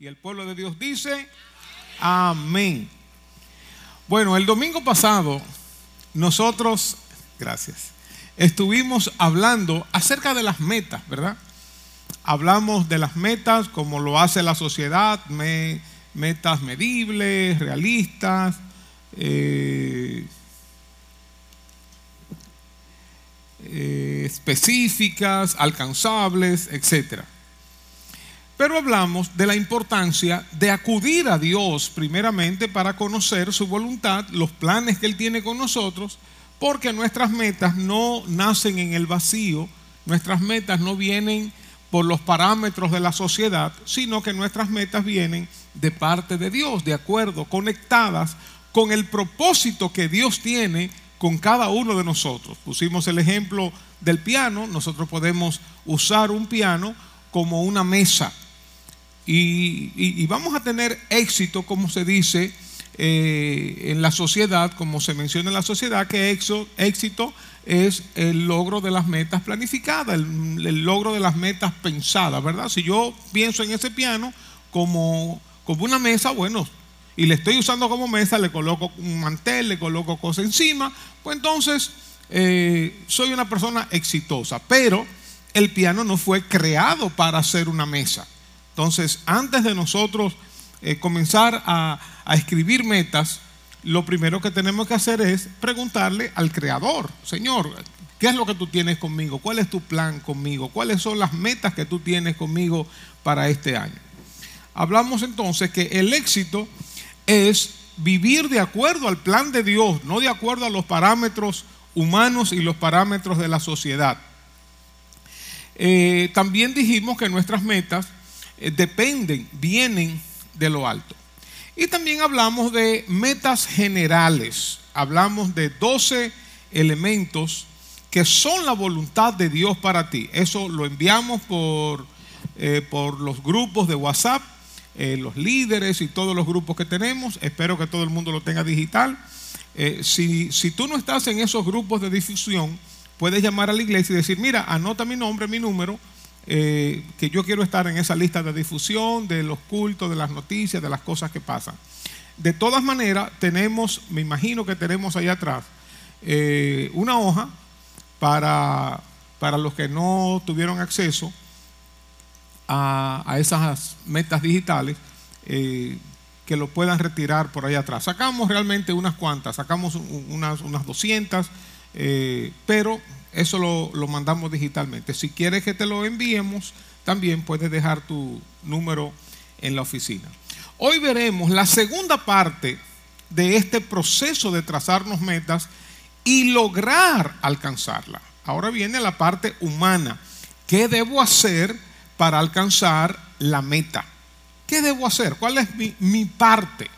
Y el pueblo de Dios dice, amén. Bueno, el domingo pasado nosotros, gracias, estuvimos hablando acerca de las metas, ¿verdad? Hablamos de las metas como lo hace la sociedad, metas medibles, realistas, eh, eh, específicas, alcanzables, etc. Pero hablamos de la importancia de acudir a Dios primeramente para conocer su voluntad, los planes que Él tiene con nosotros, porque nuestras metas no nacen en el vacío, nuestras metas no vienen por los parámetros de la sociedad, sino que nuestras metas vienen de parte de Dios, de acuerdo, conectadas con el propósito que Dios tiene con cada uno de nosotros. Pusimos el ejemplo del piano, nosotros podemos usar un piano como una mesa y, vamos a tener éxito, como se dice eh, en la sociedad, como se menciona en la sociedad, que éxito es el logro de las metas planificadas, el, logro de las metas pensadas, ¿verdad? Si yo pienso en ese piano como, como una mesa, bueno, y le estoy usando como mesa, le coloco un mantel, le coloco cosas encima, pues entonces eh, soy una persona exitosa. Pero el piano no fue creado para ser una mesa. Entonces, antes de nosotros eh, comenzar a, escribir metas, lo primero que tenemos que hacer es preguntarle al Creador, Señor, ¿qué es lo que tú tienes conmigo? ¿Cuál es tu plan conmigo? ¿Cuáles son las metas que tú tienes conmigo para este año? Hablamos entonces que el éxito es vivir de acuerdo al plan de Dios, no de acuerdo a los parámetros humanos y los parámetros de la sociedad. Eh, también dijimos que nuestras metas eh, dependen, vienen de lo alto. Y también hablamos de metas generales. Hablamos de 12 elementos que son la voluntad de Dios para ti. Eso lo enviamos por, eh, por los grupos de WhatsApp, eh, los líderes y todos los grupos que tenemos. Espero que todo el mundo lo tenga digital. Si, si tú no estás en esos grupos de difusión, puedes llamar a la iglesia y decir, mira, anota mi nombre, mi número, eh, que yo quiero estar en esa lista de difusión, de los cultos, de las noticias, de las cosas que pasan. De todas maneras, tenemos, me imagino que tenemos allá atrás, eh, una hoja para, para los que no tuvieron acceso a, esas metas digitales. Eh, que lo puedan retirar por allá atrás. Sacamos realmente unas cuantas, sacamos unas, unas 200, pero eso lo, mandamos digitalmente. Si quieres que te lo enviemos, también puedes dejar tu número en la oficina. Hoy veremos la segunda parte de este proceso de trazarnos metas y lograr alcanzarla. Ahora viene la parte humana. ¿Qué debo hacer para alcanzar la meta? ¿Qué debo hacer? ¿Cuál es mi, mi parte?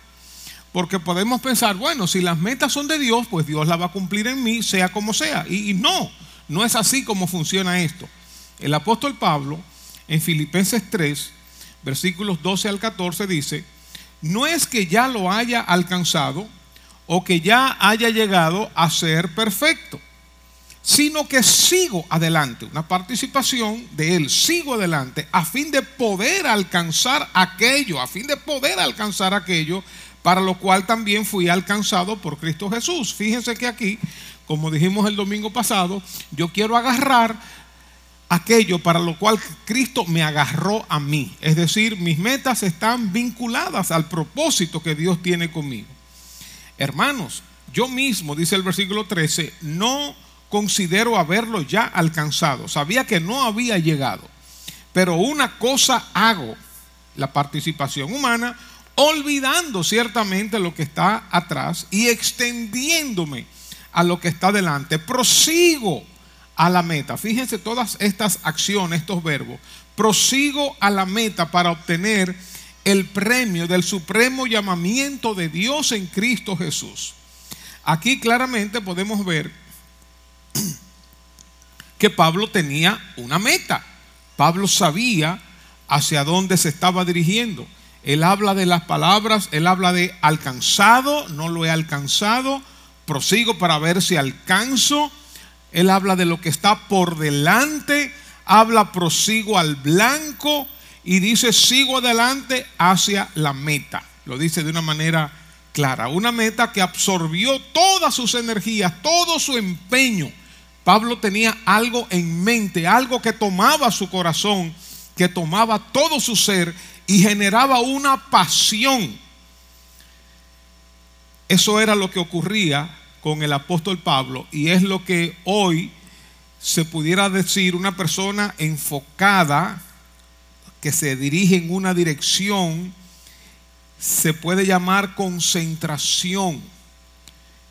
Porque podemos pensar, bueno, si las metas son de Dios, pues Dios las va a cumplir en mí, sea como sea. Y, no, no es así como funciona esto. El apóstol Pablo, en Filipenses 3, versículos 12 al 14, dice, no es que ya lo haya alcanzado o que ya haya llegado a ser perfecto, sino que sigo adelante, una participación de él, sigo adelante, a fin de poder alcanzar aquello, a fin de poder alcanzar aquello para lo cual también fui alcanzado por Cristo Jesús. Fíjense que aquí, como dijimos el domingo pasado, yo quiero agarrar aquello para lo cual Cristo me agarró a mí. Es decir, mis metas están vinculadas al propósito que Dios tiene conmigo. Hermanos, yo mismo, dice el versículo 13, no considero haberlo ya alcanzado. Sabía que no había llegado. Pero una cosa hago, la participación humana, olvidando ciertamente lo que está atrás y extendiéndome a lo que está delante. Prosigo a la meta. Fíjense todas estas acciones, estos verbos. Prosigo a la meta para obtener el premio del supremo llamamiento de Dios en Cristo Jesús. Aquí claramente podemos ver que Pablo tenía una meta. Pablo sabía hacia dónde se estaba dirigiendo. Él habla de las palabras, él habla de alcanzado, no lo he alcanzado, prosigo para ver si alcanzo. Él habla de lo que está por delante, habla prosigo al blanco y dice, sigo adelante hacia la meta. Lo dice de una manera clara. Una meta que absorbió todas sus energías, todo su empeño. Pablo tenía algo en mente, algo que tomaba su corazón, que tomaba todo su ser y generaba una pasión. Eso era lo que ocurría con el apóstol Pablo y es lo que hoy se pudiera decir una persona enfocada que se dirige en una dirección se puede llamar concentración.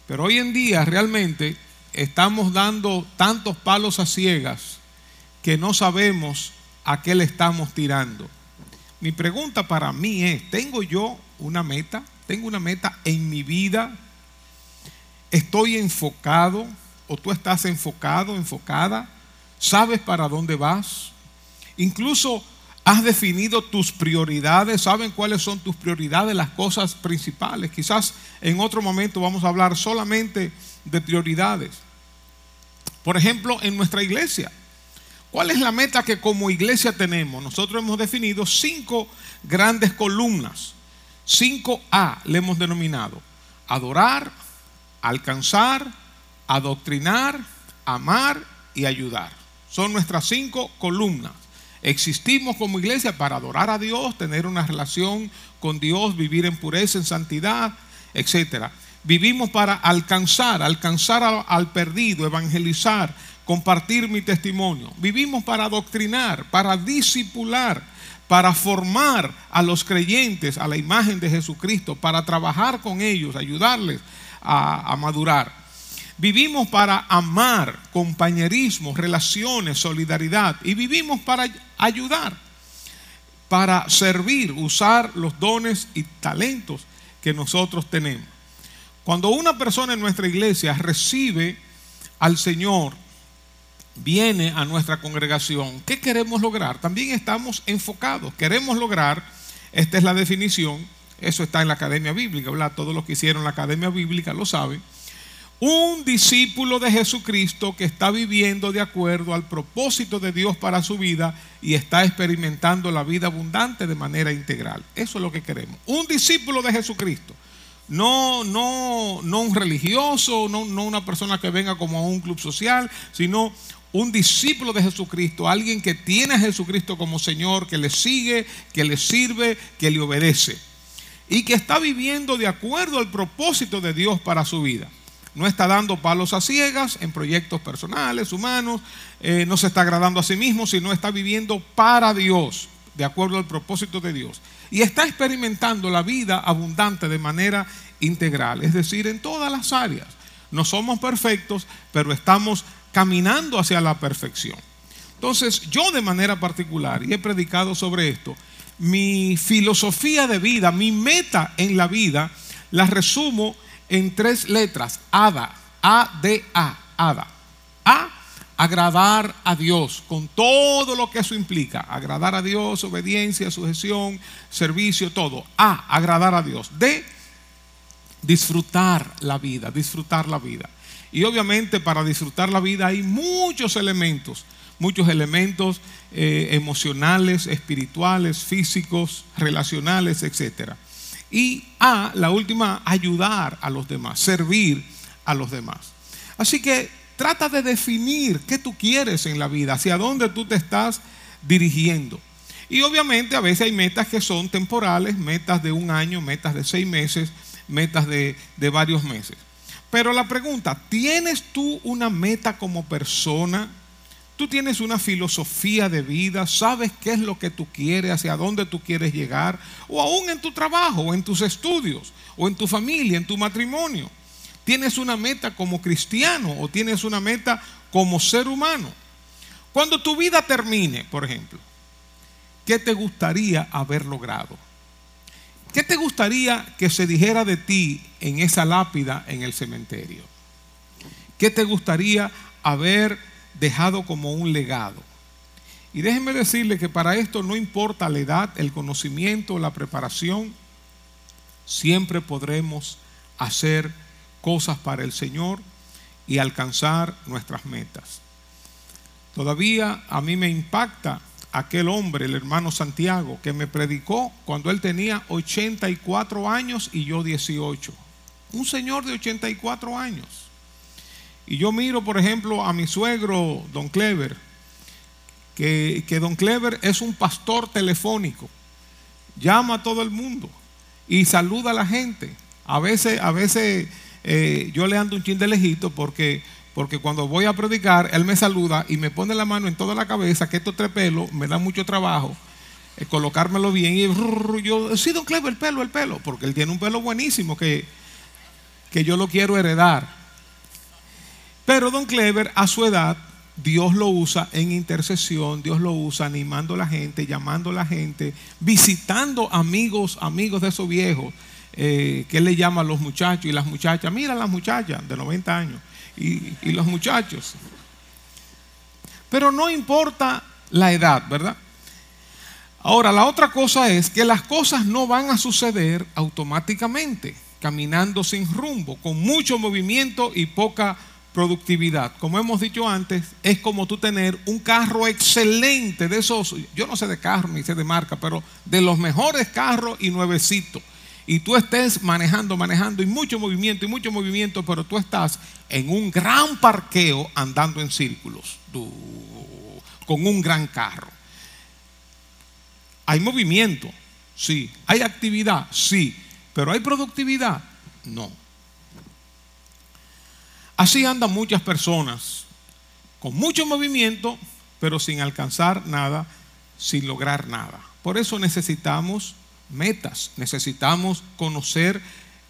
Pero hoy en día realmente estamos dando tantos palos a ciegas que no sabemos a qué le estamos tirando. Mi pregunta para mí es, ¿tengo yo una meta? ¿Tengo una meta en mi vida? ¿Estoy enfocado? ¿O tú estás enfocado, enfocada? ¿Sabes para dónde vas? Incluso Has definido tus prioridades, saben cuáles son tus prioridades, las cosas principales. Quizás en otro momento vamos a hablar solamente de prioridades. Por ejemplo, en nuestra iglesia, ¿cuál es la meta que como iglesia tenemos? Nosotros hemos definido cinco grandes columnas. Cinco a le hemos denominado. Adorar, alcanzar, adoctrinar, amar y ayudar. Son nuestras cinco columnas. Existimos como iglesia para adorar a Dios, tener una relación con Dios, vivir en pureza, en santidad, etc. Vivimos para alcanzar, alcanzar al, perdido, evangelizar, compartir mi testimonio. Vivimos para adoctrinar, para disipular, para formar a los creyentes a la imagen de Jesucristo, para trabajar con ellos, ayudarles a madurar. Vivimos para amar, compañerismo, relaciones, solidaridad. Y vivimos para ayudar, para servir, usar los dones y talentos que nosotros tenemos. Cuando una persona en nuestra iglesia recibe al Señor, viene a nuestra congregación, ¿qué queremos lograr? También estamos enfocados. Queremos lograr, esta es la definición, eso está en la Academia Bíblica, ¿verdad? Todos los que hicieron la Academia Bíblica lo saben un discípulo de Jesucristo que está viviendo de acuerdo al propósito de Dios para su vida y está experimentando la vida abundante de manera integral. Eso es lo que queremos. Un discípulo de Jesucristo. No, no, no un religioso, no, no una persona que venga como a un club social, sino un discípulo de Jesucristo, alguien que tiene a Jesucristo como Señor, que le sigue, que le sirve, que le obedece y que está viviendo de acuerdo al propósito de Dios para su vida no está dando palos a ciegas en proyectos personales, humanos, eh, no se está agradando a sí mismo, sino está viviendo para Dios, de acuerdo al propósito de Dios. Y está experimentando la vida abundante de manera integral, es decir, en todas las áreas. No somos perfectos, pero estamos caminando hacia la perfección. Entonces, yo de manera particular, y he predicado sobre esto, mi filosofía de vida, mi meta en la vida, la resumo en tres letras, ADA, A-D-A, ADA. A, agradar a Dios, con todo lo que eso implica. Agradar a Dios, obediencia, sujeción, servicio, todo. A, agradar a Dios. D, disfrutar la vida, disfrutar la vida. Y obviamente para disfrutar la vida hay muchos elementos, muchos elementos eh, emocionales, espirituales, físicos, relacionales, etcétera. Y A, la última, ayudar a los demás, servir a los demás. Así que trata de definir qué tú quieres en la vida, hacia dónde tú te estás dirigiendo. Y obviamente a veces hay metas que son temporales, metas de un año, metas de seis meses, metas de varios meses. Pero la pregunta, ¿tienes tú una meta como persona? Tú tienes una filosofía de vida, sabes qué es lo que tú quieres, hacia dónde tú quieres llegar, o aún en tu trabajo, o en tus estudios, o en tu familia, en tu matrimonio. Tienes una meta como cristiano o tienes una meta como ser humano. Cuando tu vida termine, por ejemplo, ¿qué te gustaría haber logrado? ¿Qué te gustaría que se dijera de ti en esa lápida en el cementerio? ¿Qué te gustaría haber dejado como un legado. Y déjenme decirle que para esto no importa la edad, el conocimiento, la preparación, siempre podremos hacer cosas para el Señor y alcanzar nuestras metas. Todavía a mí me impacta aquel hombre, el hermano Santiago, que me predicó cuando él tenía 84 años y yo 18. Un señor de 84 años. Y yo miro, por ejemplo, a mi suegro, don Clever, que, don Clever es un pastor telefónico. Llama a todo el mundo y saluda a la gente. A veces, a veces eh, yo le ando un chin de lejito porque porque cuando voy a predicar, él me saluda y me pone la mano en toda la cabeza, que estos tres pelos me da mucho trabajo, eh, colocármelo bien. Y yo, sí, don Clever, el pelo, el pelo, porque él tiene un pelo buenísimo que, que yo lo quiero heredar. Pero don Clever, a su edad, Dios lo usa en intercesión, Dios lo usa animando a la gente, llamando a la gente, visitando amigos, amigos de esos viejos, eh, que él le llama a los muchachos y las muchachas. Mira las muchachas de 90 años y, los muchachos. Pero no importa la edad, ¿verdad? Ahora, la otra cosa es que las cosas no van a suceder automáticamente, caminando sin rumbo, con mucho movimiento y poca productividad. Como hemos dicho antes, es como tú tener un carro excelente de esos, yo no sé de carro ni sé de marca, pero de los mejores carros y nuevecitos y tú estés manejando, manejando y mucho movimiento y mucho movimiento, pero tú estás en un gran parqueo andando en círculos con un gran carro. Hay movimiento, sí. Hay actividad, sí. Pero hay productividad, no. Así andan muchas personas, con mucho movimiento, pero sin alcanzar nada, sin lograr nada. Por eso necesitamos metas, necesitamos conocer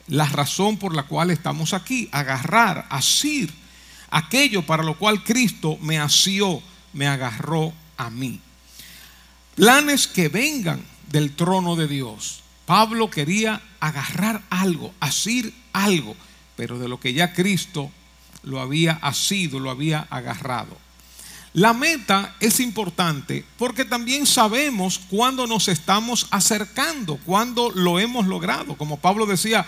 la razón por la cual estamos aquí, agarrar, asir aquello para lo cual Cristo me asió, me agarró a mí. Planes que vengan del trono de Dios. Pablo quería agarrar algo, asir algo, pero de lo que ya Cristo lo había asido, lo había agarrado. La meta es importante porque también sabemos cuándo nos estamos acercando, cuándo lo hemos logrado. Como Pablo decía,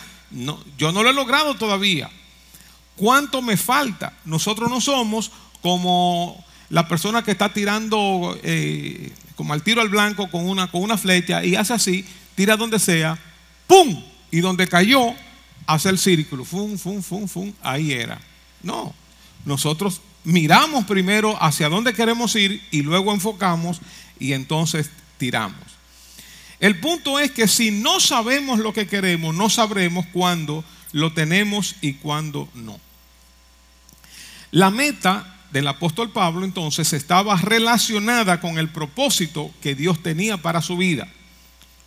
yo no lo he logrado todavía. ¿Cuánto me falta? Nosotros no somos como la persona que está tirando eh, como al tiro al blanco con una, con una flecha y hace así, tira donde sea, ¡pum! Y donde cayó, hace el círculo, ¡fum, fum, fum, fum! Ahí era. No, nosotros miramos primero hacia dónde queremos ir y luego enfocamos y entonces tiramos. El punto es que si no sabemos lo que queremos, no sabremos cuándo lo tenemos y cuándo no. La meta del apóstol Pablo entonces estaba relacionada con el propósito que Dios tenía para su vida.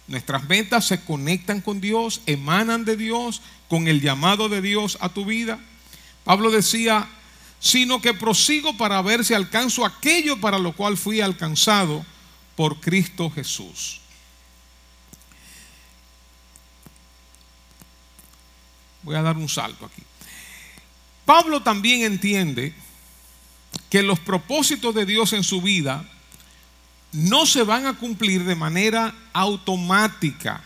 Nuestras metas se conectan con Dios, emanan de Dios, con el llamado de Dios a tu vida. Pablo decía, sino que prosigo para ver si alcanzo aquello para lo cual fui alcanzado por Cristo Jesús. Voy a dar un salto aquí. Pablo también entiende que los propósitos de Dios en su vida no se van a cumplir de manera automática.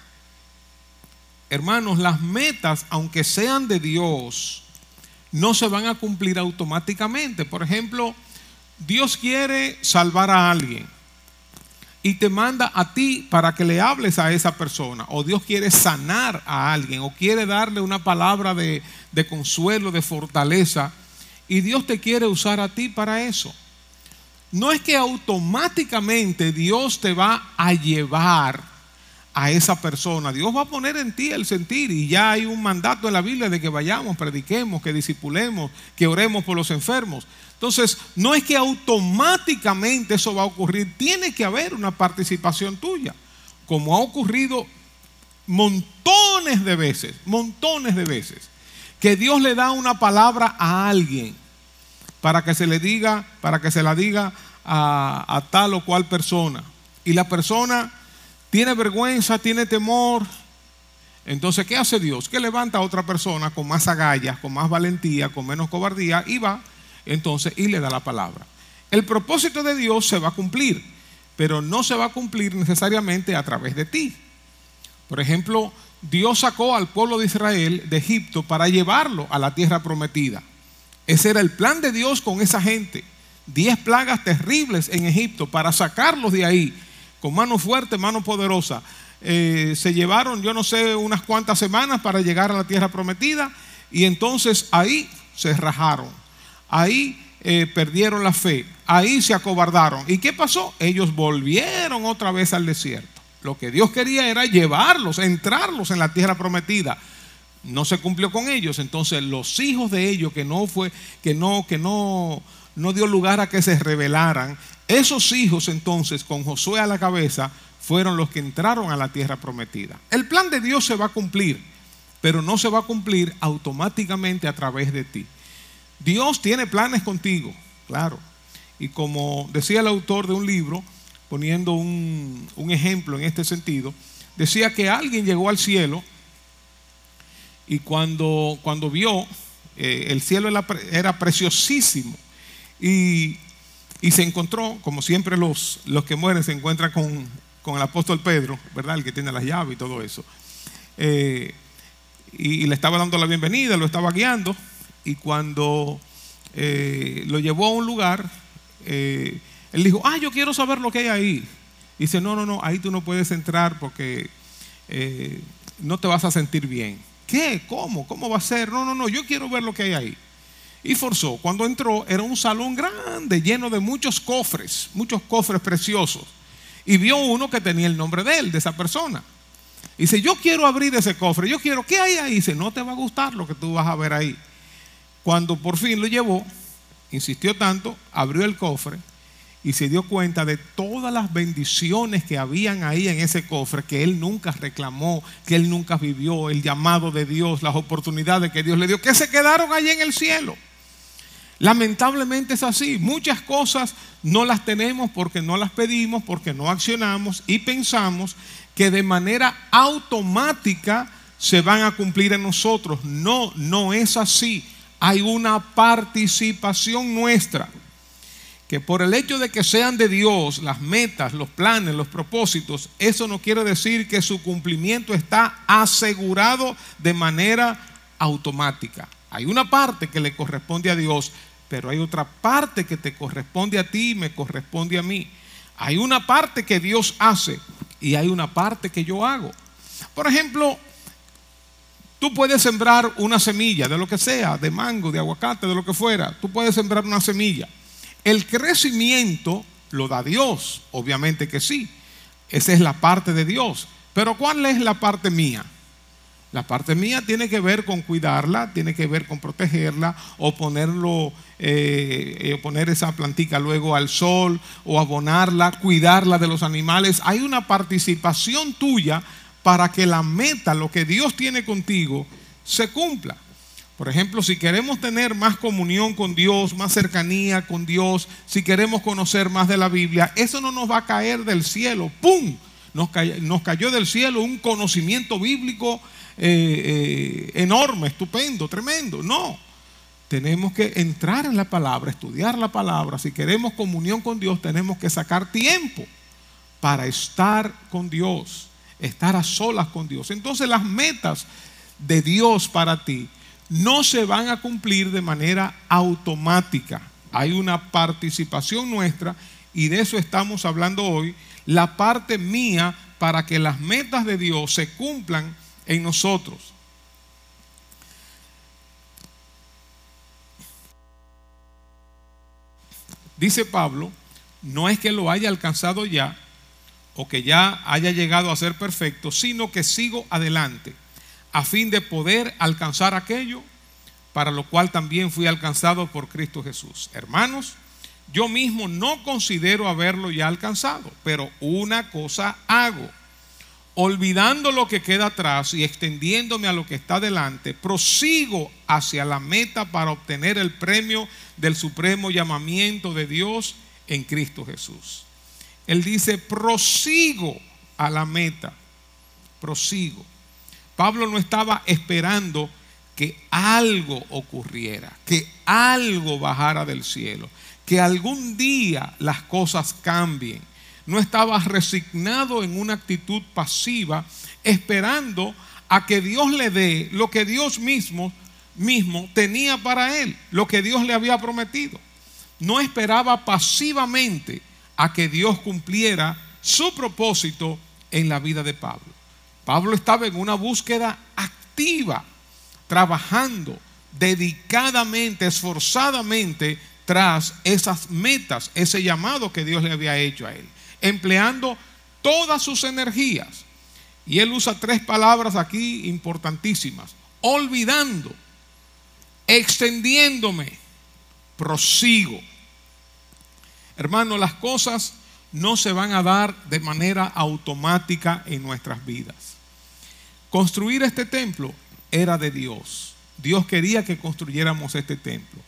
Hermanos, las metas, aunque sean de Dios, no se van a cumplir automáticamente. Por ejemplo, Dios quiere salvar a alguien y te manda a ti para que le hables a esa persona. O Dios quiere sanar a alguien o quiere darle una palabra de, consuelo, de fortaleza. Y Dios te quiere usar a ti para eso. No es que automáticamente Dios te va a llevar a esa persona. Dios va a poner en ti el sentir y ya hay un mandato en la Biblia de que vayamos, prediquemos, que disipulemos, que oremos por los enfermos. Entonces, no es que automáticamente eso va a ocurrir, tiene que haber una participación tuya, como ha ocurrido montones de veces, montones de veces, que Dios le da una palabra a alguien para que se le diga, para que se la diga a, a tal o cual persona. Y la persona tiene vergüenza, tiene temor. Entonces, ¿qué hace Dios? Que levanta a otra persona con más agallas, con más valentía, con menos cobardía y va entonces y le da la palabra. El propósito de Dios se va a cumplir, pero no se va a cumplir necesariamente a través de ti. Por ejemplo, Dios sacó al pueblo de Israel de Egipto para llevarlo a la tierra prometida. Ese era el plan de Dios con esa gente. diez plagas terribles en Egipto para sacarlos de ahí con mano fuerte, mano poderosa. Eh, se llevaron, yo no sé, unas cuantas semanas para llegar a la tierra prometida y entonces ahí se rajaron, ahí eh, perdieron la fe, ahí se acobardaron. ¿Y qué pasó? Ellos volvieron otra vez al desierto. Lo que Dios quería era llevarlos, entrarlos en la tierra prometida. No se cumplió con ellos, entonces los hijos de ellos que no fue, que no, que no, no dio lugar a que se rebelaran, esos hijos entonces con Josué a la cabeza fueron los que entraron a la tierra prometida. El plan de Dios se va a cumplir, pero no se va a cumplir automáticamente a través de ti. Dios tiene planes contigo, claro. Y como decía el autor de un libro, poniendo un, ejemplo en este sentido, decía que alguien llegó al cielo y cuando, cuando vio, eh, el cielo era, preciosísimo y, se encontró, como siempre los, los que mueren se encuentran con, el apóstol Pedro, ¿verdad? El que tiene las llaves y todo eso. Eh, y, le estaba dando la bienvenida, lo estaba guiando y cuando eh, lo llevó a un lugar, él dijo, ah, yo quiero saber lo que hay ahí. dice, no, no, no, ahí tú no puedes entrar porque no te vas a sentir bien. ¿Qué? ¿Cómo? ¿Cómo va a ser? No, no, no, yo quiero ver lo que hay ahí. Y forzó. Cuando entró era un salón grande, lleno de muchos cofres, muchos cofres preciosos. Y vio uno que tenía el nombre de él, de esa persona. Y dice, yo quiero abrir ese cofre, yo quiero, ¿qué hay ahí? dice, no te va a gustar lo que tú vas a ver ahí. Cuando por fin lo llevó, insistió tanto, abrió el cofre y se dio cuenta de todas las bendiciones que habían ahí en ese cofre, que él nunca reclamó, que él nunca vivió, el llamado de Dios, las oportunidades que Dios le dio, que se quedaron allí en el cielo. Lamentablemente es así, muchas cosas no las tenemos porque no las pedimos, porque no accionamos y pensamos que de manera automática se van a cumplir en nosotros. No, no es así. Hay una participación nuestra que por el hecho de que sean de Dios las metas, los planes, los propósitos, eso no quiere decir que su cumplimiento está asegurado de manera automática. Hay una parte que le corresponde a Dios, pero hay otra parte que te corresponde a ti y me corresponde a mí. Hay una parte que Dios hace y hay una parte que yo hago. Por ejemplo, tú puedes sembrar una semilla de lo que sea, de mango, de aguacate, de lo que fuera. Tú puedes sembrar una semilla. El crecimiento lo da Dios, obviamente que sí. Esa es la parte de Dios. Pero ¿cuál es la parte mía? La parte mía tiene que ver con cuidarla, tiene que ver con protegerla o ponerlo, eh, eh, poner esa plantica luego al sol o abonarla, cuidarla de los animales. Hay una participación tuya para que la meta, lo que Dios tiene contigo, se cumpla. Por ejemplo, si queremos tener más comunión con Dios, más cercanía con Dios, si queremos conocer más de la Biblia, eso no nos va a caer del cielo. ¡Pum! Nos cayó, del cielo un conocimiento bíblico eh, eh, enorme, estupendo, tremendo. No. Tenemos que entrar en la palabra, estudiar la palabra. Si queremos comunión con Dios, tenemos que sacar tiempo para estar con Dios, estar a solas con Dios. Entonces las metas de Dios para ti no se van a cumplir de manera automática. Hay una participación nuestra y de eso estamos hablando hoy, la parte mía para que las metas de Dios se cumplan en nosotros. Dice Pablo, no es que lo haya alcanzado ya o que ya haya llegado a ser perfecto, sino que sigo adelante a fin de poder alcanzar aquello para lo cual también fui alcanzado por Cristo Jesús. Hermanos, yo mismo no considero haberlo ya alcanzado, pero una cosa hago. Olvidando lo que queda atrás y extendiéndome a lo que está delante, prosigo hacia la meta para obtener el premio del supremo llamamiento de Dios en Cristo Jesús. Él dice, prosigo a la meta, prosigo. Pablo no estaba esperando que algo ocurriera, que algo bajara del cielo, que algún día las cosas cambien. No estaba resignado en una actitud pasiva, esperando a que Dios le dé lo que Dios mismo, mismo tenía para él, lo que Dios le había prometido. no esperaba pasivamente a que Dios cumpliera su propósito en la vida de Pablo. Pablo estaba en una búsqueda activa, trabajando dedicadamente, esforzadamente tras esas metas, ese llamado que Dios le había hecho a él, empleando todas sus energías. Y él usa tres palabras aquí importantísimas. Olvidando, extendiéndome, prosigo. Hermano, las cosas no se van a dar de manera automática en nuestras vidas. Construir este templo era de Dios. Dios quería que construyéramos este templo.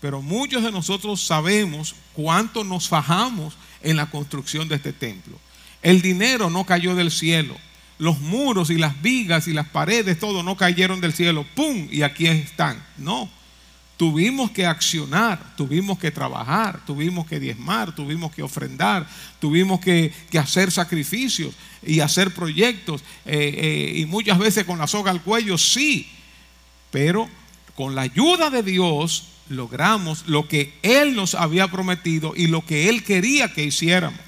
Pero muchos de nosotros sabemos cuánto nos fajamos en la construcción de este templo. El dinero no cayó del cielo. Los muros y las vigas y las paredes, todo no cayeron del cielo. ¡Pum! Y aquí están. No Tuvimos que accionar, tuvimos que trabajar, tuvimos que diezmar, tuvimos que ofrendar, tuvimos que, hacer sacrificios y hacer proyectos eh, eh, y muchas veces con la soga al cuello, sí, pero con la ayuda de Dios logramos lo que Él nos había prometido y lo que Él quería que hiciéramos.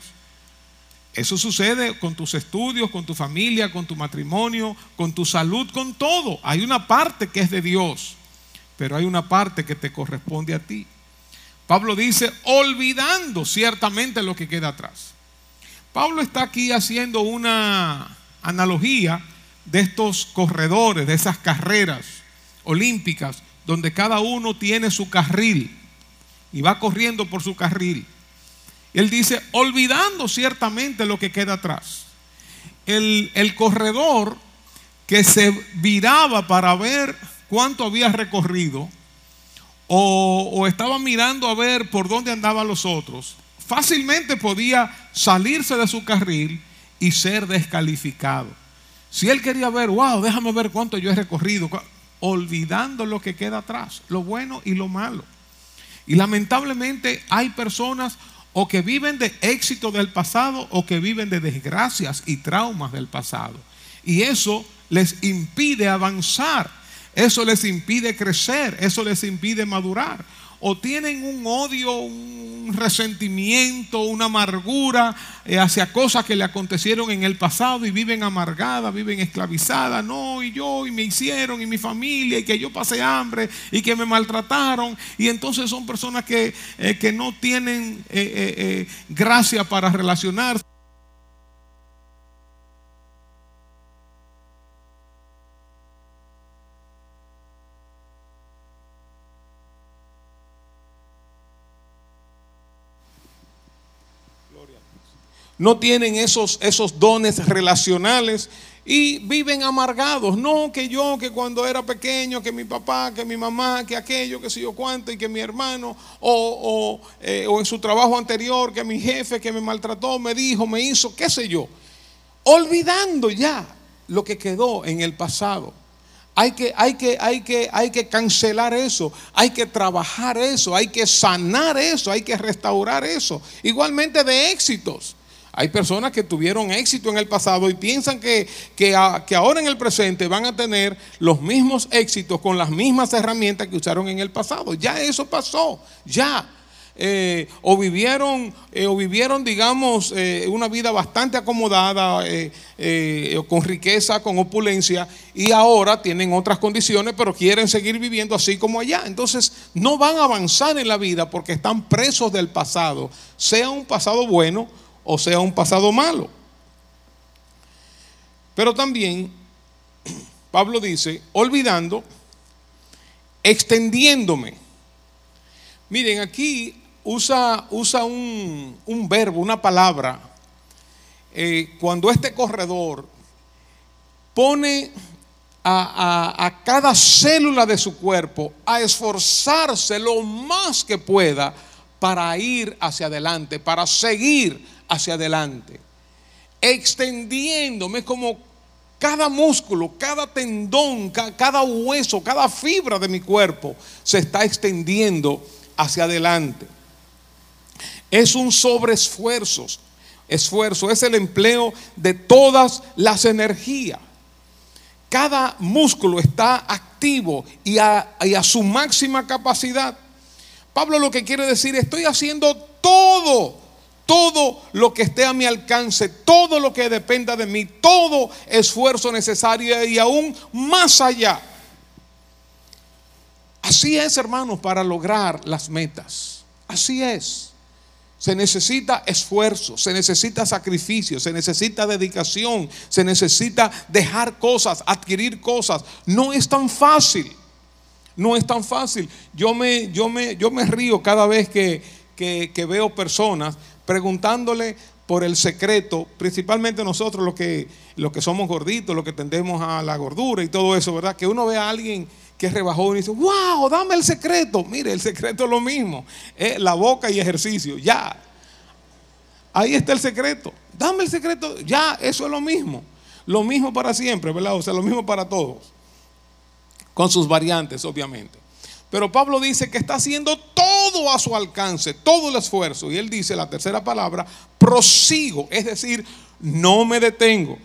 Eso sucede con tus estudios, con tu familia, con tu matrimonio, con tu salud, con todo. Hay una parte que es de Dios pero hay una parte que te corresponde a ti. Pablo dice, olvidando ciertamente lo que queda atrás. Pablo está aquí haciendo una analogía de estos corredores, de esas carreras olímpicas, donde cada uno tiene su carril y va corriendo por su carril. Él dice, olvidando ciertamente lo que queda atrás. El, el corredor que se viraba para ver cuánto había recorrido o, estaba mirando a ver por dónde andaban los otros, fácilmente podía salirse de su carril y ser descalificado. Si él quería ver, wow, déjame ver cuánto yo he recorrido, olvidando lo que queda atrás, lo bueno y lo malo. Y lamentablemente hay personas o que viven de éxito del pasado o que viven de desgracias y traumas del pasado. Y eso les impide avanzar eso les impide crecer, eso les impide madurar. O tienen un odio, un resentimiento, una amargura eh, hacia cosas que le acontecieron en el pasado y viven amargadas, viven esclavizadas. No, y yo, y me hicieron, y mi familia, y que yo pasé hambre, y que me maltrataron. Y entonces son personas que, eh, que no tienen eh, gracia para relacionarse. No tienen esos, esos dones relacionales y viven amargados. No, que yo, que cuando era pequeño, que mi papá, que mi mamá, que aquello, que sé yo cuánto, y que mi hermano, o, eh, o en su trabajo anterior, que mi jefe que me maltrató, me dijo, me hizo, qué sé yo. Olvidando ya lo que quedó en el pasado. Hay que, hay, que, hay, que, hay que cancelar eso, hay que trabajar eso, hay que sanar eso, hay que restaurar eso. Igualmente de éxitos. Hay personas que tuvieron éxito en el pasado y piensan que, que, ahora en el presente van a tener los mismos éxitos con las mismas herramientas que usaron en el pasado. Ya eso pasó, ya. Eh, o vivieron, eh, o vivieron, digamos, eh, una vida bastante acomodada, con riqueza, con opulencia, y ahora tienen otras condiciones, pero quieren seguir viviendo así como allá. Entonces, no van a avanzar en la vida porque están presos del pasado, sea un pasado bueno o sea un pasado malo. Pero también Pablo dice, olvidando, extendiéndome. Miren, aquí usa, usa un, verbo, una palabra, eh, cuando este corredor pone a, a, cada célula de su cuerpo a esforzarse lo más que pueda para ir hacia adelante, para seguir hacia adelante, extendiéndome como cada músculo, cada tendón, cada hueso, cada fibra de mi cuerpo se está extendiendo hacia adelante. Es un sobreesfuerzo. Esfuerzo es el empleo de todas las energías. Cada músculo está activo y a, y a su máxima capacidad Pablo lo que quiere decir, estoy haciendo todo, todo lo que esté a mi alcance, todo lo que dependa de mí, todo esfuerzo necesario y aún más allá. Así es, hermanos, para lograr las metas. Así es. Se necesita esfuerzo, se necesita sacrificio, se necesita dedicación, se necesita dejar cosas, adquirir cosas. No es tan fácil. No es tan fácil. Yo me, yo me, yo me río cada vez que, que, veo personas preguntándole por el secreto, principalmente nosotros los que, los que somos gorditos, los que tendemos a la gordura y todo eso, ¿verdad? Que uno ve a alguien que rebajó y dice, wow, dame el secreto. Mire, el secreto es lo mismo, la boca y ejercicio, ya. Ahí está el secreto. Dame el secreto, ya, eso es lo mismo. Lo mismo para siempre, ¿verdad? O sea, lo mismo para todos con sus variantes, obviamente. Pero Pablo dice que está haciendo todo a su alcance, todo el esfuerzo. Y él dice la tercera palabra, prosigo, es decir, no me detengo.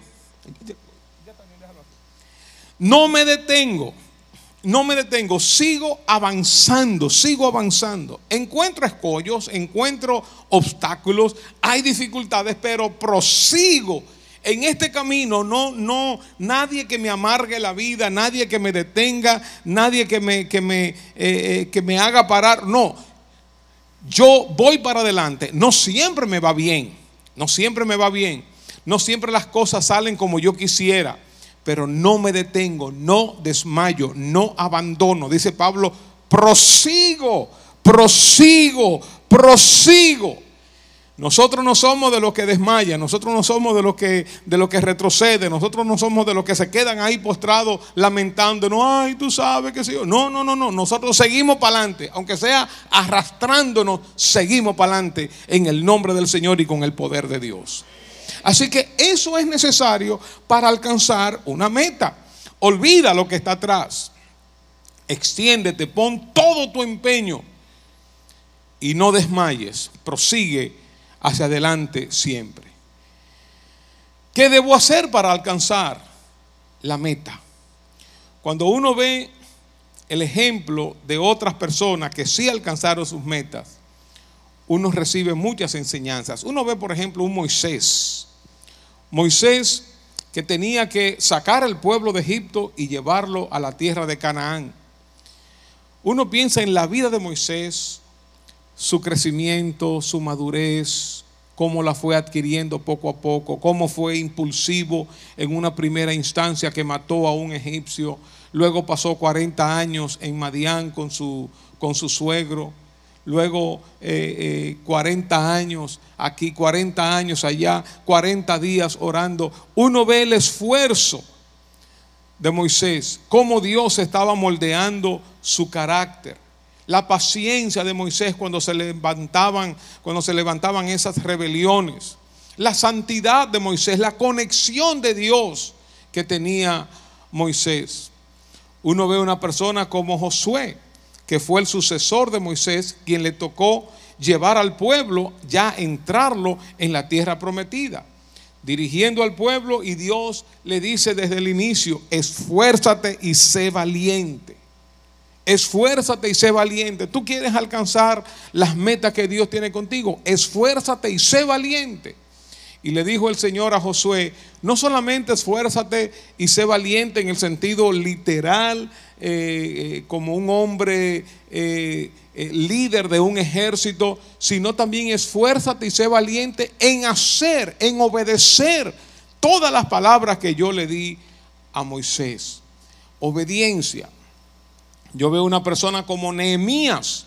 No me detengo, no me detengo, sigo avanzando, sigo avanzando. Encuentro escollos, encuentro obstáculos, hay dificultades, pero prosigo en este camino no, no, nadie que me amargue la vida, nadie que me detenga, nadie que me, que me, eh, eh, que me haga parar. No, yo voy para adelante. No siempre me va bien, no siempre me va bien, no siempre las cosas salen como yo quisiera, pero no me detengo, no desmayo, no abandono. Dice Pablo, prosigo, prosigo, prosigo. Nosotros no somos de los que desmayan, nosotros no somos de los que, de los que retroceden, nosotros no somos de los que se quedan ahí postrados lamentando, no, ay, tú sabes que sí. No, no, no, no, nosotros seguimos para adelante, aunque sea arrastrándonos, seguimos para adelante en el nombre del Señor y con el poder de Dios. Así que eso es necesario para alcanzar una meta. Olvida lo que está atrás. Extiéndete, pon todo tu empeño y no desmayes. Prosigue hacia adelante siempre. ¿Qué debo hacer para alcanzar la meta? Cuando uno ve el ejemplo de otras personas que sí alcanzaron sus metas, uno recibe muchas enseñanzas. Uno ve, por ejemplo, un Moisés. Moisés que tenía que sacar al pueblo de Egipto y llevarlo a la tierra de Canaán. Uno piensa en la vida de Moisés, su crecimiento, su madurez, cómo la fue adquiriendo poco a poco, cómo fue impulsivo en una primera instancia que mató a un egipcio, luego pasó 40 años en Madián con su, con su suegro, luego 40 eh, eh, años aquí, 40 años allá, 40 días orando. Uno ve el esfuerzo de Moisés, cómo Dios estaba moldeando su carácter la paciencia de Moisés cuando se levantaban, cuando se levantaban esas rebeliones, la santidad de Moisés, la conexión de Dios que tenía Moisés. Uno ve una persona como Josué, que fue el sucesor de Moisés, quien le tocó llevar al pueblo, ya entrarlo en la tierra prometida, dirigiendo al pueblo y Dios le dice desde el inicio, esfuérzate y sé valiente esfuérzate y sé valiente. Tú quieres alcanzar las metas que Dios tiene contigo, esfuérzate y sé valiente. Y le dijo el Señor a Josué, no solamente esfuérzate y sé valiente en el sentido literal, eh, eh, como un hombre eh, líder de un ejército, sino también esfuérzate y sé valiente en hacer, en obedecer todas las palabras que yo le di a Moisés. Obediencia. Yo veo una persona como Nehemías,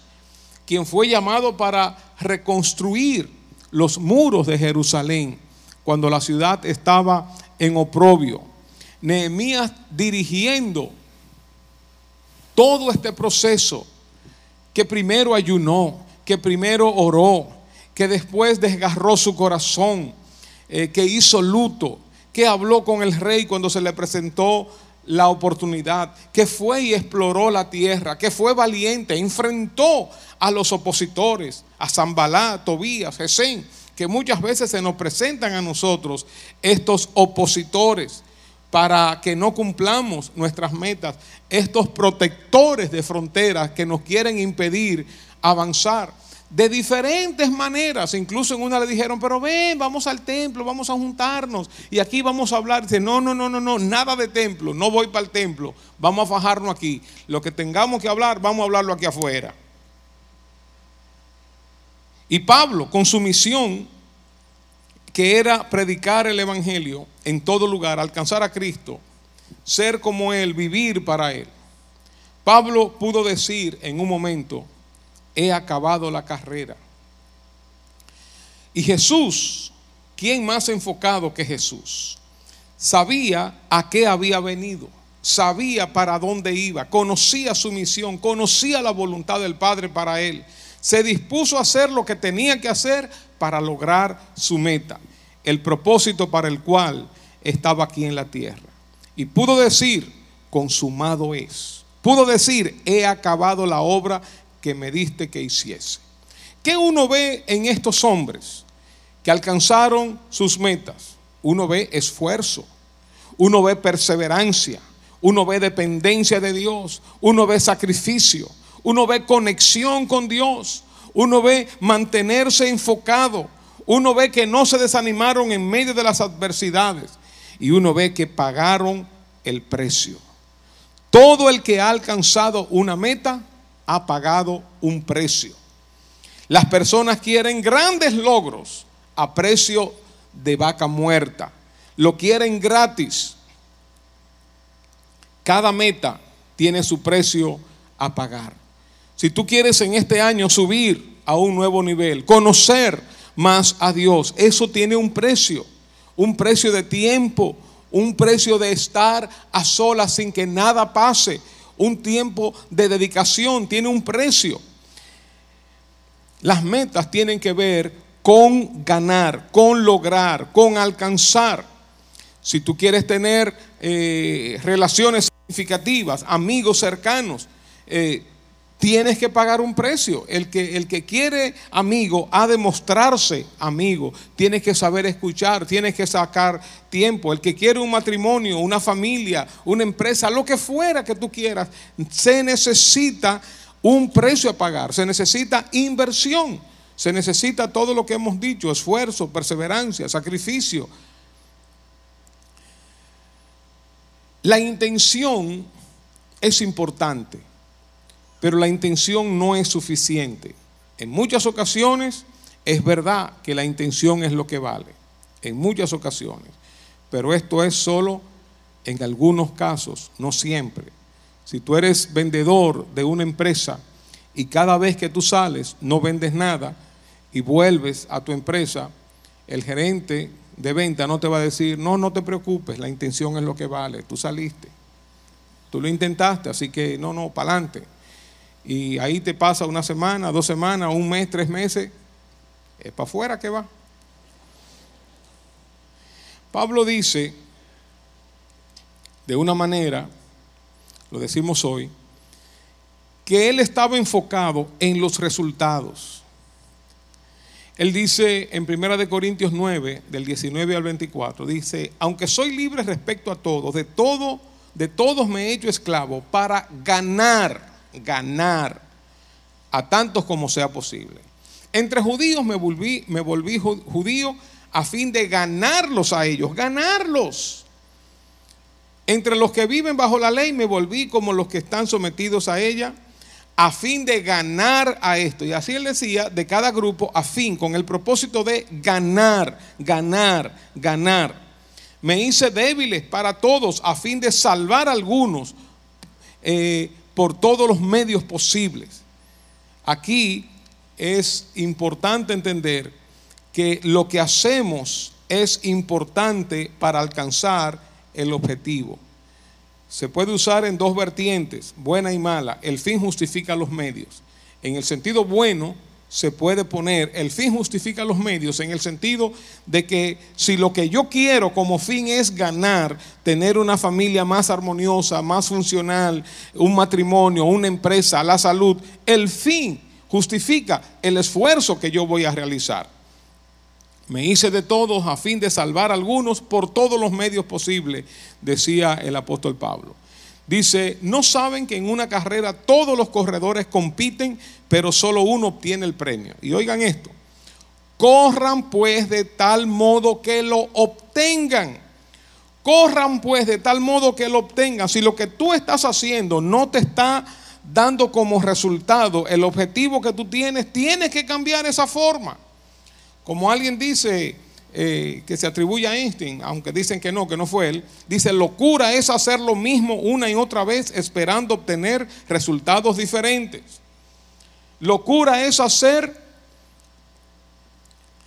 quien fue llamado para reconstruir los muros de Jerusalén cuando la ciudad estaba en oprobio. Nehemías dirigiendo todo este proceso, que primero ayunó, que primero oró, que después desgarró su corazón, eh, que hizo luto, que habló con el rey cuando se le presentó la oportunidad, que fue y exploró la tierra, que fue valiente, enfrentó a los opositores, a Zambalá, Tobías, Gesén, que muchas veces se nos presentan a nosotros estos opositores para que no cumplamos nuestras metas, estos protectores de fronteras que nos quieren impedir avanzar de diferentes maneras. Incluso en una le dijeron, pero ven, vamos al templo, vamos a juntarnos y aquí vamos a hablar. Dice, no, no, no, no, no, nada de templo, no voy para el templo, vamos a fajarnos aquí. Lo que tengamos que hablar, vamos a hablarlo aquí afuera. Y Pablo, con su misión, que era predicar el Evangelio en todo lugar, alcanzar a Cristo, ser como Él, vivir para Él. Pablo pudo decir en un momento, he acabado la carrera. Y Jesús, ¿quién más enfocado que Jesús? Sabía a qué había venido, sabía para dónde iba, conocía su misión, conocía la voluntad del Padre para él. Se dispuso a hacer lo que tenía que hacer para lograr su meta, el propósito para el cual estaba aquí en la tierra. Y pudo decir, consumado es. Pudo decir, he acabado la obra que me diste que hiciese. ¿Qué uno ve en estos hombres que alcanzaron sus metas? Uno ve esfuerzo, uno ve perseverancia, uno ve dependencia de Dios, uno ve sacrificio, uno ve conexión con Dios, uno ve mantenerse enfocado, uno ve que no se desanimaron en medio de las adversidades y uno ve que pagaron el precio. Todo el que ha alcanzado una meta ha pagado un precio. Las personas quieren grandes logros a precio de vaca muerta. Lo quieren gratis. Cada meta tiene su precio a pagar. Si tú quieres en este año subir a un nuevo nivel, conocer más a Dios, eso tiene un precio. Un precio de tiempo, un precio de estar a solas sin que nada pase, un tiempo de dedicación, tiene un precio. Las metas tienen que ver con ganar, con lograr, con alcanzar. Si tú quieres tener eh, relaciones significativas, amigos cercanos, eh, tienes que pagar un precio. El que, el que quiere amigo ha de mostrarse amigo. Tienes que saber escuchar, tienes que sacar tiempo. El que quiere un matrimonio, una familia, una empresa, lo que fuera que tú quieras, se necesita un precio a pagar, se necesita inversión, se necesita todo lo que hemos dicho, esfuerzo, perseverancia, sacrificio. La intención es importante pero la intención no es suficiente. En muchas ocasiones es verdad que la intención es lo que vale, en muchas ocasiones, pero esto es solo en algunos casos, no siempre. Si tú eres vendedor de una empresa y cada vez que tú sales no vendes nada y vuelves a tu empresa, el gerente de venta no te va a decir, no, no te preocupes, la intención es lo que vale, tú saliste, tú lo intentaste, así que no, no, para adelante y ahí te pasa una semana, dos semanas, un mes, tres meses, es para afuera que va. Pablo dice, de una manera, lo decimos hoy, que él estaba enfocado en los resultados. Él dice en 1 Corintios 9, del 19 al 24, dice, aunque soy libre respecto a todos, de todo, de todos me he hecho esclavo para ganar ganar a tantos como sea posible. Entre judíos me volví, me volví judío a fin de ganarlos a ellos, ganarlos. Entre los que viven bajo la ley me volví como los que están sometidos a ella, a fin de ganar a esto. Y así él decía, de cada grupo, a fin, con el propósito de ganar, ganar, ganar. Me hice débiles para todos, a fin de salvar a algunos. Eh, por todos los medios posibles. Aquí es importante entender que lo que hacemos es importante para alcanzar el objetivo. Se puede usar en dos vertientes, buena y mala. El fin justifica los medios. En el sentido bueno, se puede poner, el fin justifica los medios en el sentido de que si lo que yo quiero como fin es ganar, tener una familia más armoniosa, más funcional, un matrimonio, una empresa, la salud, el fin justifica el esfuerzo que yo voy a realizar. Me hice de todos a fin de salvar a algunos por todos los medios posibles, decía el apóstol Pablo. Dice, no saben que en una carrera todos los corredores compiten, pero solo uno obtiene el premio. Y oigan esto, corran pues de tal modo que lo obtengan. Corran pues de tal modo que lo obtengan. Si lo que tú estás haciendo no te está dando como resultado el objetivo que tú tienes, tienes que cambiar esa forma. Como alguien dice eh, que se atribuye a Einstein, aunque dicen que no, que no fue él, dice, locura es hacer lo mismo una y otra vez esperando obtener resultados diferentes. Locura es hacer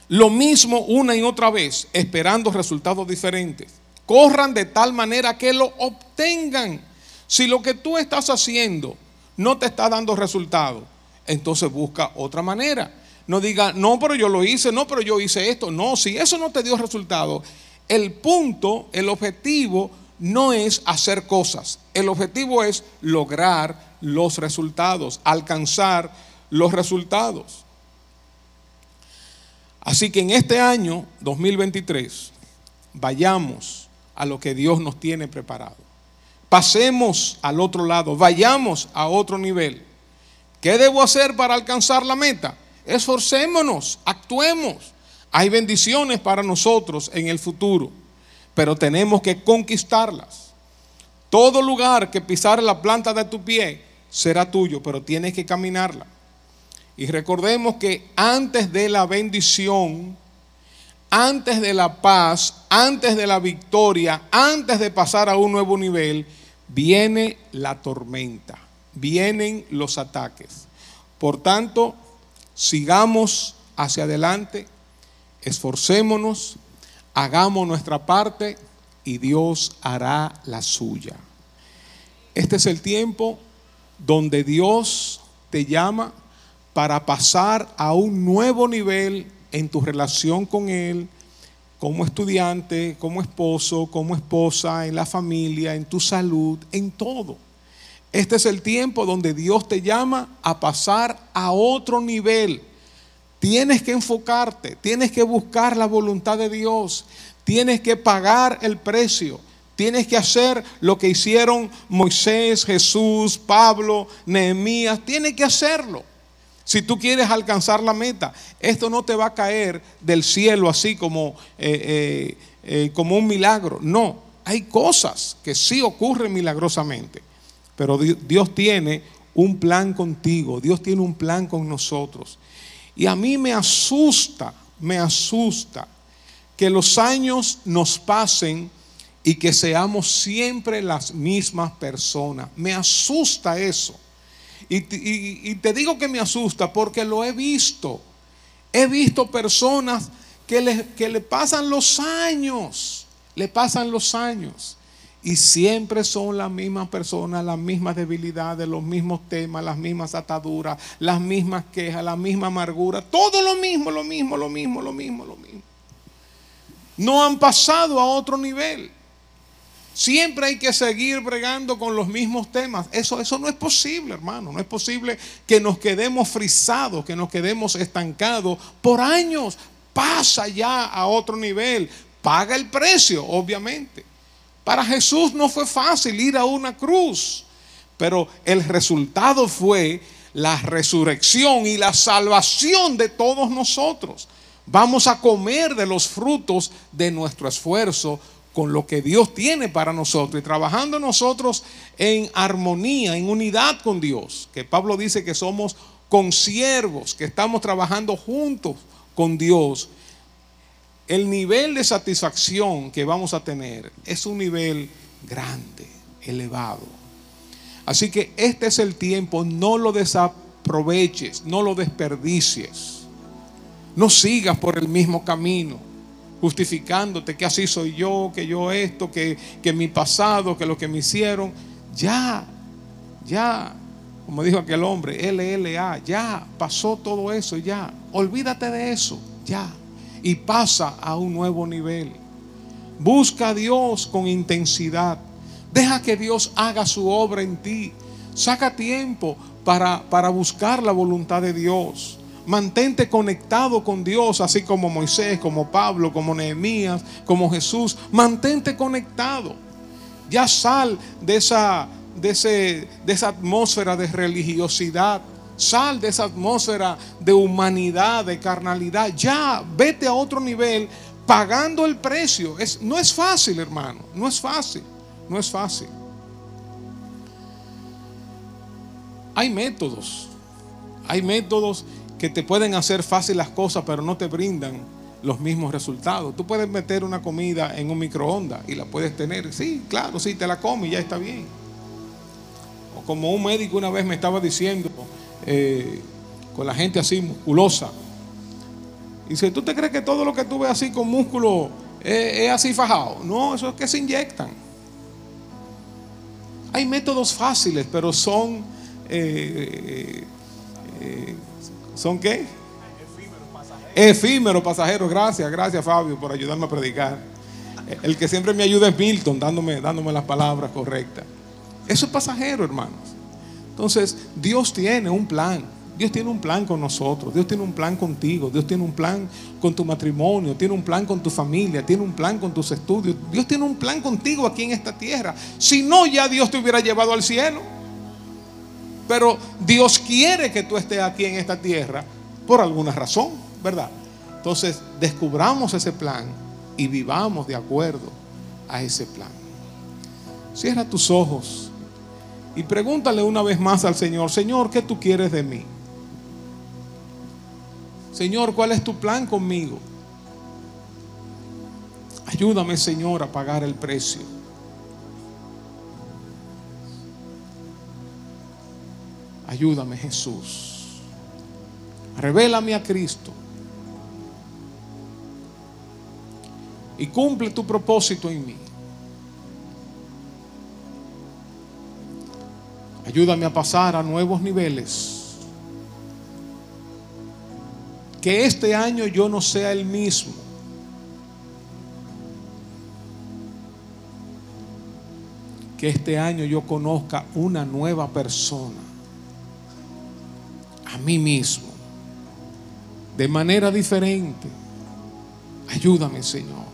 lo mismo una y otra vez esperando resultados diferentes. Corran de tal manera que lo obtengan. Si lo que tú estás haciendo no te está dando resultado, entonces busca otra manera. No diga, no, pero yo lo hice, no, pero yo hice esto. No, si eso no te dio resultado, el punto, el objetivo no es hacer cosas. El objetivo es lograr los resultados, alcanzar los resultados. Así que en este año 2023 vayamos a lo que Dios nos tiene preparado. Pasemos al otro lado, vayamos a otro nivel. ¿Qué debo hacer para alcanzar la meta? Esforcémonos, actuemos. Hay bendiciones para nosotros en el futuro, pero tenemos que conquistarlas. Todo lugar que pisar la planta de tu pie será tuyo, pero tienes que caminarla. Y recordemos que antes de la bendición, antes de la paz, antes de la victoria, antes de pasar a un nuevo nivel, viene la tormenta, vienen los ataques. Por tanto, sigamos hacia adelante, esforcémonos, hagamos nuestra parte y Dios hará la suya. Este es el tiempo donde Dios te llama para pasar a un nuevo nivel en tu relación con Él, como estudiante, como esposo, como esposa, en la familia, en tu salud, en todo. Este es el tiempo donde Dios te llama a pasar a otro nivel. Tienes que enfocarte, tienes que buscar la voluntad de Dios, tienes que pagar el precio, tienes que hacer lo que hicieron Moisés, Jesús, Pablo, Nehemías, tienes que hacerlo. Si tú quieres alcanzar la meta, esto no te va a caer del cielo así como, eh, eh, eh, como un milagro. No, hay cosas que sí ocurren milagrosamente. Pero Dios tiene un plan contigo, Dios tiene un plan con nosotros. Y a mí me asusta, me asusta que los años nos pasen y que seamos siempre las mismas personas. Me asusta eso. Y, te digo que me asusta porque lo he visto. He visto personas que le, que le pasan los años, le pasan los años y siempre son las mismas personas, las mismas debilidades, los mismos temas, las mismas ataduras, las mismas quejas, la misma amargura, todo lo mismo, lo mismo, lo mismo, lo mismo, lo mismo. No han pasado a otro nivel. Siempre hay que seguir bregando con los mismos temas. Eso, eso no es posible, hermano. No es posible que nos quedemos frisados, que nos quedemos estancados por años. Pasa ya a otro nivel. Paga el precio, obviamente. Para Jesús no fue fácil ir a una cruz, pero el resultado fue la resurrección y la salvación de todos nosotros. Vamos a comer de los frutos de nuestro esfuerzo con lo que Dios tiene para nosotros y trabajando nosotros en armonía, en unidad con Dios, que Pablo dice que somos consiervos, que estamos trabajando juntos con Dios el nivel de satisfacción que vamos a tener es un nivel grande, elevado. Así que este es el tiempo, no lo desaproveches, no lo desperdicies. No sigas por el mismo camino, justificándote que así soy yo, que yo esto, que, que mi pasado, que lo que me hicieron. Ya, ya, como dijo aquel hombre, LLA, ya pasó todo eso, ya. Olvídate de eso, ya y pasa a un nuevo nivel. Busca a Dios con intensidad. Deja que Dios haga su obra en ti. Saca tiempo para, para buscar la voluntad de Dios. Mantente conectado con Dios, así como Moisés, como Pablo, como Nehemías, como Jesús. Mantente conectado. Ya sal de esa de, ese, de esa atmósfera de religiosidad. Sal de esa atmósfera de humanidad, de carnalidad. Ya vete a otro nivel pagando el precio. Es, no es fácil, hermano. No es fácil. No es fácil. Hay métodos. Hay métodos que te pueden hacer fácil las cosas, pero no te brindan los mismos resultados. Tú puedes meter una comida en un microondas y la puedes tener. Sí, claro, sí, te la comes y ya está bien. O como un médico una vez me estaba diciendo, eh, con la gente así musculosa, dice, ¿tú te crees que todo lo que tú ves así con músculo es, así fajado? No, eso es que se inyectan. Hay métodos fáciles, pero son... Eh, eh, ¿Son qué? Efímero pasajero. Gracias, gracias Fabio por ayudarme a predicar. El que siempre me ayuda es Milton, dándome, dándome las palabras correctas. Eso es pasajero, hermanos. Entonces, Dios tiene un plan. Dios tiene un plan con nosotros. Dios tiene un plan contigo. Dios tiene un plan con tu matrimonio. Tiene un plan con tu familia. Tiene un plan con tus estudios. Dios tiene un plan contigo aquí en esta tierra. Si no, ya Dios te hubiera llevado al cielo. Pero Dios quiere que tú estés aquí en esta tierra por alguna razón, ¿verdad? Entonces, descubramos ese plan y vivamos de acuerdo a ese plan. Cierra tus ojos y pregúntale una vez más al Señor, Señor, ¿qué tú quieres de mí? Señor, ¿cuál es tu plan conmigo? Ayúdame, Señor, a pagar el precio. Ayúdame, Jesús. Revélame a Cristo. Y cumple tu propósito en mí. Ayúdame a pasar a nuevos niveles. Que este año yo no sea el mismo. Que este año yo conozca una nueva persona a mí mismo de manera diferente. Ayúdame, Señor.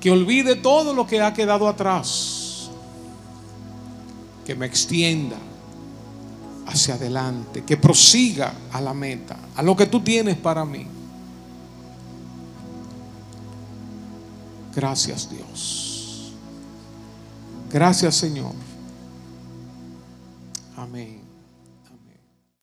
Que olvide todo lo que ha quedado atrás. Que me extienda hacia adelante. Que prosiga a la meta, a lo que tú tienes para mí. Gracias, Dios. Gracias, Señor. Amém.